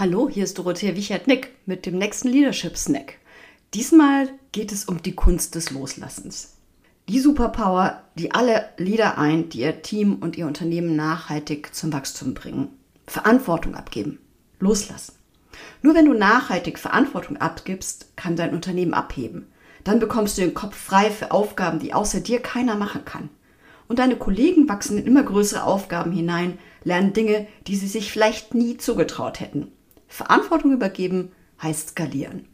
Hallo, hier ist Dorothea Wichert-Nick mit dem nächsten Leadership Snack. Diesmal geht es um die Kunst des Loslassens. Die Superpower, die alle Leader eint, die ihr Team und ihr Unternehmen nachhaltig zum Wachstum bringen. Verantwortung abgeben. Loslassen. Nur wenn du nachhaltig Verantwortung abgibst, kann dein Unternehmen abheben. Dann bekommst du den Kopf frei für Aufgaben, die außer dir keiner machen kann. Und deine Kollegen wachsen in immer größere Aufgaben hinein, lernen Dinge, die sie sich vielleicht nie zugetraut hätten. Verantwortung übergeben heißt skalieren.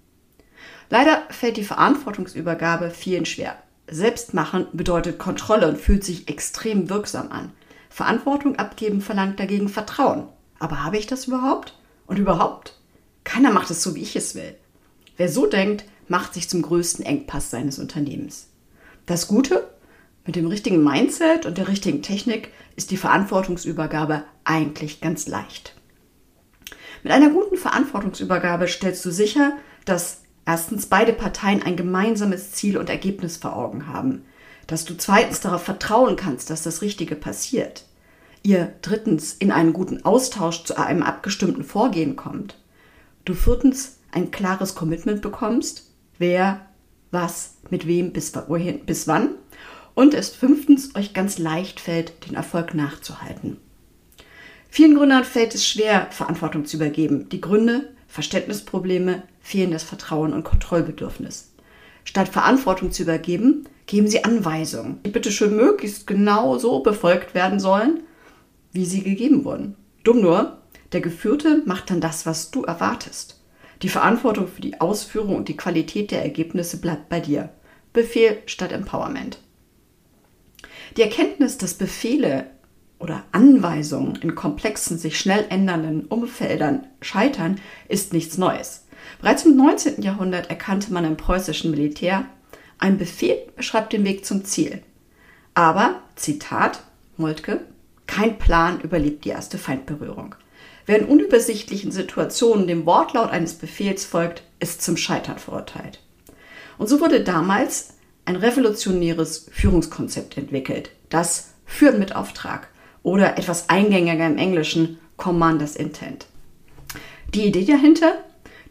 Leider fällt die Verantwortungsübergabe vielen schwer. Selbstmachen bedeutet Kontrolle und fühlt sich extrem wirksam an. Verantwortung abgeben verlangt dagegen Vertrauen. Aber habe ich das überhaupt? Und überhaupt? Keiner macht es so, wie ich es will. Wer so denkt, macht sich zum größten Engpass seines Unternehmens. Das Gute, mit dem richtigen Mindset und der richtigen Technik ist die Verantwortungsübergabe eigentlich ganz leicht. Mit einer guten Verantwortungsübergabe stellst du sicher, dass erstens beide Parteien ein gemeinsames Ziel und Ergebnis vor Augen haben, dass du zweitens darauf vertrauen kannst, dass das Richtige passiert, ihr drittens in einen guten Austausch zu einem abgestimmten Vorgehen kommt, du viertens ein klares Commitment bekommst, wer, was, mit wem, bis, wohin, bis wann und es fünftens euch ganz leicht fällt, den Erfolg nachzuhalten. Vielen Gründern fällt es schwer, Verantwortung zu übergeben. Die Gründe, Verständnisprobleme, fehlendes Vertrauen und Kontrollbedürfnis. Statt Verantwortung zu übergeben, geben sie Anweisungen, die bitte schön möglichst genau so befolgt werden sollen, wie sie gegeben wurden. Dumm nur, der Geführte macht dann das, was du erwartest. Die Verantwortung für die Ausführung und die Qualität der Ergebnisse bleibt bei dir. Befehl statt Empowerment. Die Erkenntnis, dass Befehle oder Anweisungen in komplexen, sich schnell ändernden Umfeldern scheitern, ist nichts Neues. Bereits im 19. Jahrhundert erkannte man im preußischen Militär, ein Befehl beschreibt den Weg zum Ziel. Aber, Zitat, Moltke, kein Plan überlebt die erste Feindberührung. Wer in unübersichtlichen Situationen dem Wortlaut eines Befehls folgt, ist zum Scheitern verurteilt. Und so wurde damals ein revolutionäres Führungskonzept entwickelt, das Führen mit Auftrag oder etwas eingängiger im Englischen Commanders Intent. Die Idee dahinter?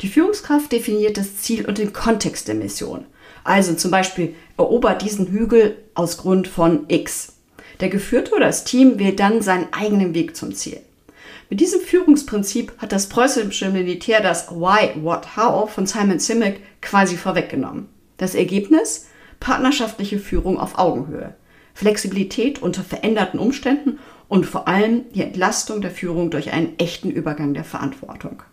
Die Führungskraft definiert das Ziel und den Kontext der Mission. Also zum Beispiel erobert diesen Hügel aus Grund von X. Der Geführte oder das Team wählt dann seinen eigenen Weg zum Ziel. Mit diesem Führungsprinzip hat das preußische Militär das Why, What, How von Simon Simek quasi vorweggenommen. Das Ergebnis? Partnerschaftliche Führung auf Augenhöhe. Flexibilität unter veränderten Umständen und vor allem die Entlastung der Führung durch einen echten Übergang der Verantwortung.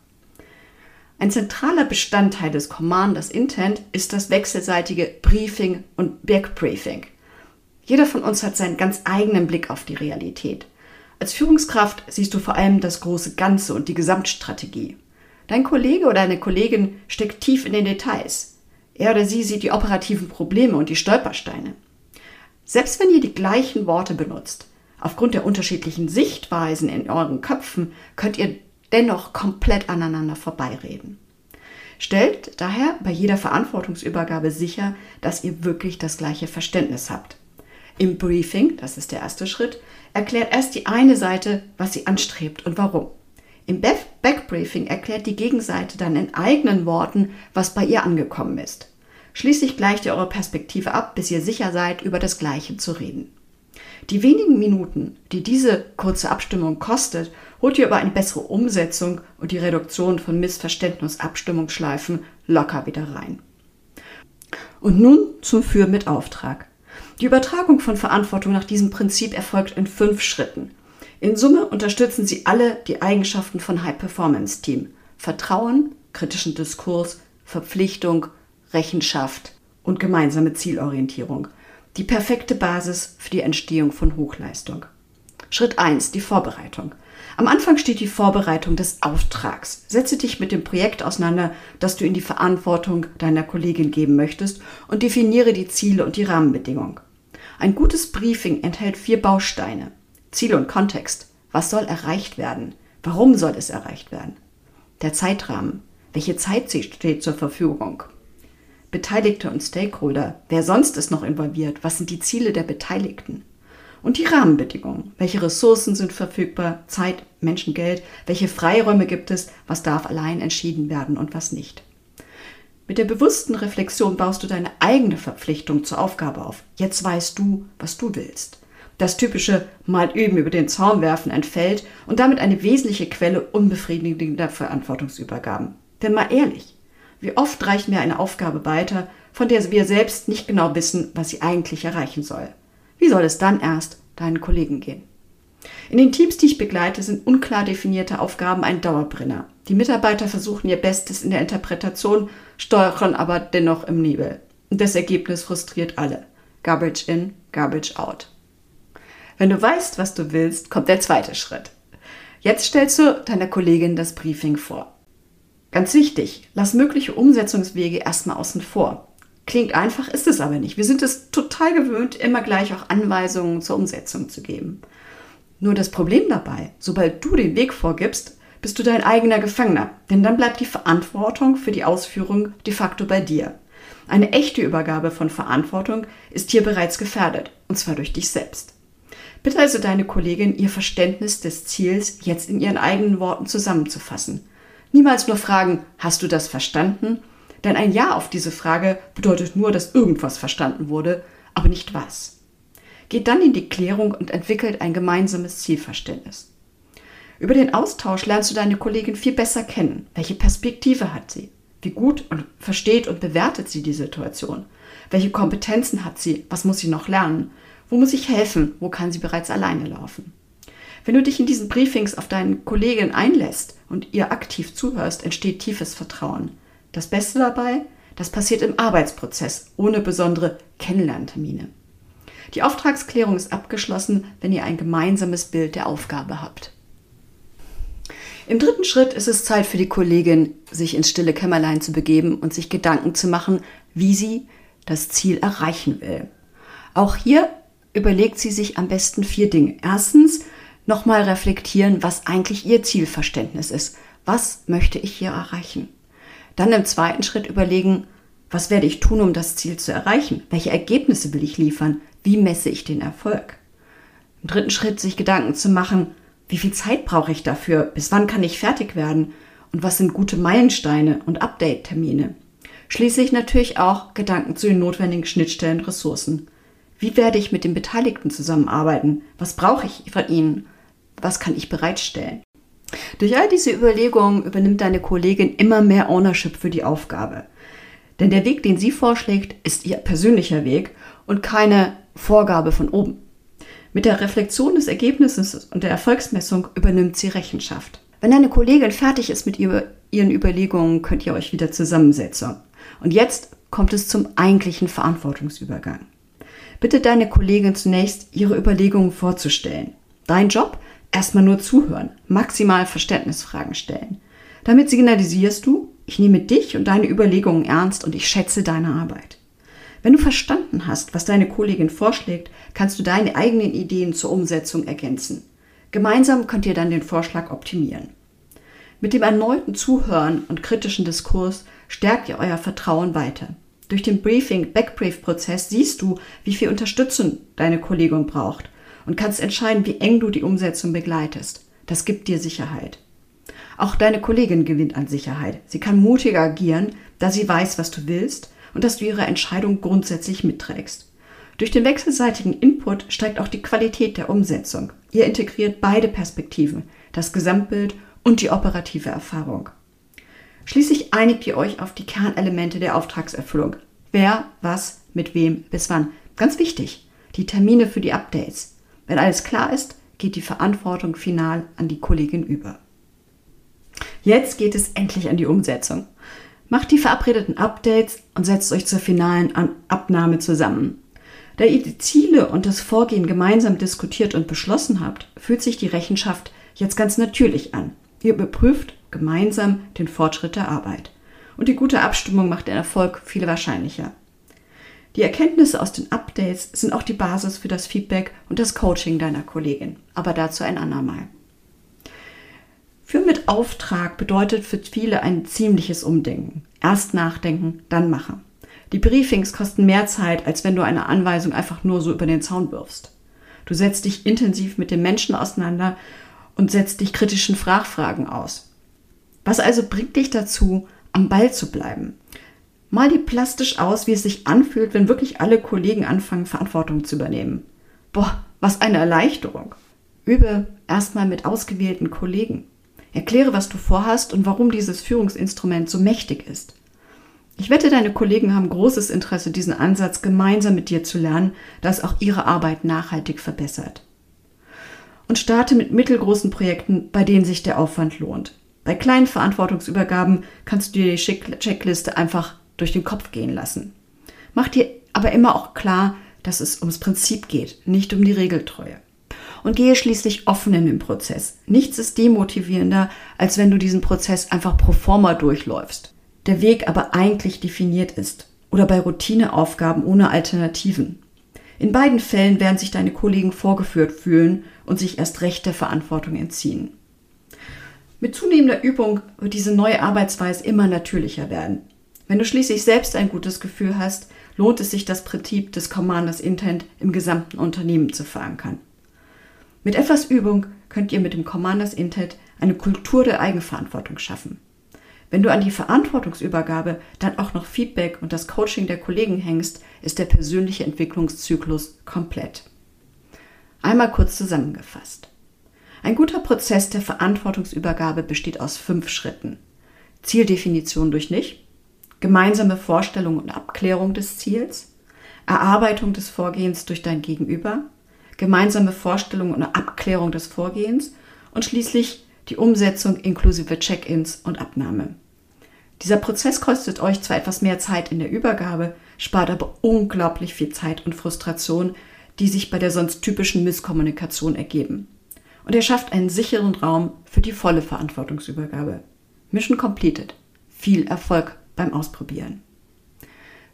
Ein zentraler Bestandteil des Commanders Intent ist das wechselseitige Briefing und Backbriefing. Jeder von uns hat seinen ganz eigenen Blick auf die Realität. Als Führungskraft siehst du vor allem das große Ganze und die Gesamtstrategie. Dein Kollege oder eine Kollegin steckt tief in den Details. Er oder sie sieht die operativen Probleme und die Stolpersteine. Selbst wenn ihr die gleichen Worte benutzt, Aufgrund der unterschiedlichen Sichtweisen in euren Köpfen könnt ihr dennoch komplett aneinander vorbeireden. Stellt daher bei jeder Verantwortungsübergabe sicher, dass ihr wirklich das gleiche Verständnis habt. Im Briefing, das ist der erste Schritt, erklärt erst die eine Seite, was sie anstrebt und warum. Im Backbriefing erklärt die Gegenseite dann in eigenen Worten, was bei ihr angekommen ist. Schließlich gleicht ihr eure Perspektive ab, bis ihr sicher seid, über das Gleiche zu reden. Die wenigen Minuten, die diese kurze Abstimmung kostet, holt ihr über eine bessere Umsetzung und die Reduktion von Missverständnis-Abstimmungsschleifen locker wieder rein. Und nun zum Für mit Auftrag. Die Übertragung von Verantwortung nach diesem Prinzip erfolgt in fünf Schritten. In Summe unterstützen sie alle die Eigenschaften von High-Performance-Team. Vertrauen, kritischen Diskurs, Verpflichtung, Rechenschaft und gemeinsame Zielorientierung – die perfekte Basis für die Entstehung von Hochleistung. Schritt 1, die Vorbereitung. Am Anfang steht die Vorbereitung des Auftrags. Setze dich mit dem Projekt auseinander, das du in die Verantwortung deiner Kollegin geben möchtest und definiere die Ziele und die Rahmenbedingungen. Ein gutes Briefing enthält vier Bausteine. Ziel und Kontext. Was soll erreicht werden? Warum soll es erreicht werden? Der Zeitrahmen. Welche Zeit steht zur Verfügung? Beteiligte und Stakeholder. Wer sonst ist noch involviert? Was sind die Ziele der Beteiligten? Und die Rahmenbedingungen. Welche Ressourcen sind verfügbar? Zeit, Menschen, Geld. Welche Freiräume gibt es? Was darf allein entschieden werden und was nicht? Mit der bewussten Reflexion baust du deine eigene Verpflichtung zur Aufgabe auf. Jetzt weißt du, was du willst. Das typische Mal üben über den Zaun werfen entfällt und damit eine wesentliche Quelle unbefriedigender Verantwortungsübergaben. Denn mal ehrlich, wie oft reichen wir eine Aufgabe weiter, von der wir selbst nicht genau wissen, was sie eigentlich erreichen soll? Wie soll es dann erst deinen Kollegen gehen? In den Teams, die ich begleite, sind unklar definierte Aufgaben ein Dauerbrenner. Die Mitarbeiter versuchen ihr Bestes in der Interpretation, steuern aber dennoch im Nebel. Und das Ergebnis frustriert alle. Garbage in, garbage out. Wenn du weißt, was du willst, kommt der zweite Schritt. Jetzt stellst du deiner Kollegin das Briefing vor. Ganz wichtig, lass mögliche Umsetzungswege erstmal außen vor. Klingt einfach, ist es aber nicht. Wir sind es total gewöhnt, immer gleich auch Anweisungen zur Umsetzung zu geben. Nur das Problem dabei, sobald du den Weg vorgibst, bist du dein eigener Gefangener, denn dann bleibt die Verantwortung für die Ausführung de facto bei dir. Eine echte Übergabe von Verantwortung ist hier bereits gefährdet, und zwar durch dich selbst. Bitte also deine Kollegin, ihr Verständnis des Ziels jetzt in ihren eigenen Worten zusammenzufassen. Niemals nur fragen, hast du das verstanden? Denn ein Ja auf diese Frage bedeutet nur, dass irgendwas verstanden wurde, aber nicht was. Geht dann in die Klärung und entwickelt ein gemeinsames Zielverständnis. Über den Austausch lernst du deine Kollegin viel besser kennen. Welche Perspektive hat sie? Wie gut und versteht und bewertet sie die Situation? Welche Kompetenzen hat sie? Was muss sie noch lernen? Wo muss ich helfen? Wo kann sie bereits alleine laufen? Wenn du dich in diesen Briefings auf deine Kollegin einlässt und ihr aktiv zuhörst, entsteht tiefes Vertrauen. Das Beste dabei, das passiert im Arbeitsprozess, ohne besondere Kennenlerntermine. Die Auftragsklärung ist abgeschlossen, wenn ihr ein gemeinsames Bild der Aufgabe habt. Im dritten Schritt ist es Zeit für die Kollegin, sich ins stille Kämmerlein zu begeben und sich Gedanken zu machen, wie sie das Ziel erreichen will. Auch hier überlegt sie sich am besten vier Dinge. Erstens, nochmal reflektieren, was eigentlich ihr Zielverständnis ist. Was möchte ich hier erreichen? Dann im zweiten Schritt überlegen, was werde ich tun, um das Ziel zu erreichen? Welche Ergebnisse will ich liefern? Wie messe ich den Erfolg? Im dritten Schritt sich Gedanken zu machen, wie viel Zeit brauche ich dafür? Bis wann kann ich fertig werden? Und was sind gute Meilensteine und Update-Termine? Schließlich natürlich auch Gedanken zu den notwendigen Schnittstellen und Ressourcen. Wie werde ich mit den Beteiligten zusammenarbeiten? Was brauche ich von ihnen? Was kann ich bereitstellen? Durch all diese Überlegungen übernimmt deine Kollegin immer mehr Ownership für die Aufgabe. Denn der Weg, den sie vorschlägt, ist ihr persönlicher Weg und keine Vorgabe von oben. Mit der Reflexion des Ergebnisses und der Erfolgsmessung übernimmt sie Rechenschaft. Wenn deine Kollegin fertig ist mit ihren Überlegungen, könnt ihr euch wieder zusammensetzen. Und jetzt kommt es zum eigentlichen Verantwortungsübergang. Bitte deine Kollegin zunächst ihre Überlegungen vorzustellen. Dein Job? Erstmal nur zuhören, maximal Verständnisfragen stellen. Damit signalisierst du, ich nehme dich und deine Überlegungen ernst und ich schätze deine Arbeit. Wenn du verstanden hast, was deine Kollegin vorschlägt, kannst du deine eigenen Ideen zur Umsetzung ergänzen. Gemeinsam könnt ihr dann den Vorschlag optimieren. Mit dem erneuten Zuhören und kritischen Diskurs stärkt ihr euer Vertrauen weiter. Durch den Briefing-Backbrief-Prozess siehst du, wie viel Unterstützung deine Kollegin braucht und kannst entscheiden, wie eng du die Umsetzung begleitest. Das gibt dir Sicherheit. Auch deine Kollegin gewinnt an Sicherheit. Sie kann mutiger agieren, da sie weiß, was du willst und dass du ihre Entscheidung grundsätzlich mitträgst. Durch den wechselseitigen Input steigt auch die Qualität der Umsetzung. Ihr integriert beide Perspektiven, das Gesamtbild und die operative Erfahrung. Schließlich einigt ihr euch auf die Kernelemente der Auftragserfüllung. Wer, was, mit wem, bis wann. Ganz wichtig, die Termine für die Updates. Wenn alles klar ist, geht die Verantwortung final an die Kollegin über. Jetzt geht es endlich an die Umsetzung. Macht die verabredeten Updates und setzt euch zur finalen Abnahme zusammen. Da ihr die Ziele und das Vorgehen gemeinsam diskutiert und beschlossen habt, fühlt sich die Rechenschaft jetzt ganz natürlich an. Ihr überprüft gemeinsam den Fortschritt der Arbeit. Und die gute Abstimmung macht den Erfolg viel wahrscheinlicher. Die Erkenntnisse aus den Updates sind auch die Basis für das Feedback und das Coaching deiner Kollegin, aber dazu ein andermal. Für mit Auftrag bedeutet für viele ein ziemliches Umdenken. Erst nachdenken, dann machen. Die Briefings kosten mehr Zeit, als wenn du eine Anweisung einfach nur so über den Zaun wirfst. Du setzt dich intensiv mit den Menschen auseinander und setzt dich kritischen Fragfragen aus. Was also bringt dich dazu, am Ball zu bleiben? Mal dir plastisch aus, wie es sich anfühlt, wenn wirklich alle Kollegen anfangen, Verantwortung zu übernehmen. Boah, was eine Erleichterung. Übe erstmal mit ausgewählten Kollegen. Erkläre, was du vorhast und warum dieses Führungsinstrument so mächtig ist. Ich wette, deine Kollegen haben großes Interesse, diesen Ansatz gemeinsam mit dir zu lernen, da es auch ihre Arbeit nachhaltig verbessert. Und starte mit mittelgroßen Projekten, bei denen sich der Aufwand lohnt. Bei kleinen Verantwortungsübergaben kannst du dir die Checkliste einfach durch den Kopf gehen lassen. Mach dir aber immer auch klar, dass es ums Prinzip geht, nicht um die Regeltreue. Und gehe schließlich offen in den Prozess. Nichts ist demotivierender, als wenn du diesen Prozess einfach pro forma durchläufst. Der Weg aber eigentlich definiert ist. Oder bei Routineaufgaben ohne Alternativen. In beiden Fällen werden sich deine Kollegen vorgeführt fühlen und sich erst recht der Verantwortung entziehen. Mit zunehmender Übung wird diese neue Arbeitsweise immer natürlicher werden. Wenn du schließlich selbst ein gutes Gefühl hast, lohnt es sich, das Prinzip des Commanders Intent im gesamten Unternehmen zu verankern. Mit etwas Übung könnt ihr mit dem Commanders Intent eine Kultur der Eigenverantwortung schaffen. Wenn du an die Verantwortungsübergabe dann auch noch Feedback und das Coaching der Kollegen hängst, ist der persönliche Entwicklungszyklus komplett. Einmal kurz zusammengefasst. Ein guter Prozess der Verantwortungsübergabe besteht aus fünf Schritten. Zieldefinition durch nicht, gemeinsame Vorstellung und Abklärung des Ziels, Erarbeitung des Vorgehens durch dein Gegenüber, gemeinsame Vorstellung und Abklärung des Vorgehens und schließlich die Umsetzung inklusive Check-ins und Abnahme. Dieser Prozess kostet euch zwar etwas mehr Zeit in der Übergabe, spart aber unglaublich viel Zeit und Frustration, die sich bei der sonst typischen Misskommunikation ergeben. Und er schafft einen sicheren Raum für die volle Verantwortungsübergabe. Mission completed. Viel Erfolg beim Ausprobieren.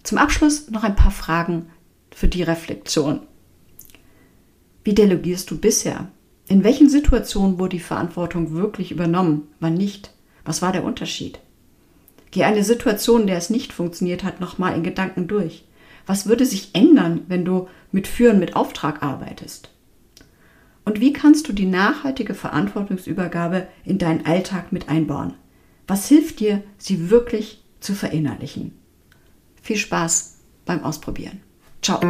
Zum Abschluss noch ein paar Fragen für die Reflexion. Wie delegierst du bisher? In welchen Situationen wurde die Verantwortung wirklich übernommen, wann nicht? Was war der Unterschied? Geh eine Situation, in der es nicht funktioniert hat, nochmal in Gedanken durch. Was würde sich ändern, wenn du mit Führen mit Auftrag arbeitest? Und wie kannst du die nachhaltige Verantwortungsübergabe in deinen Alltag mit einbauen? Was hilft dir, sie wirklich zu verinnerlichen? Viel Spaß beim Ausprobieren. Ciao.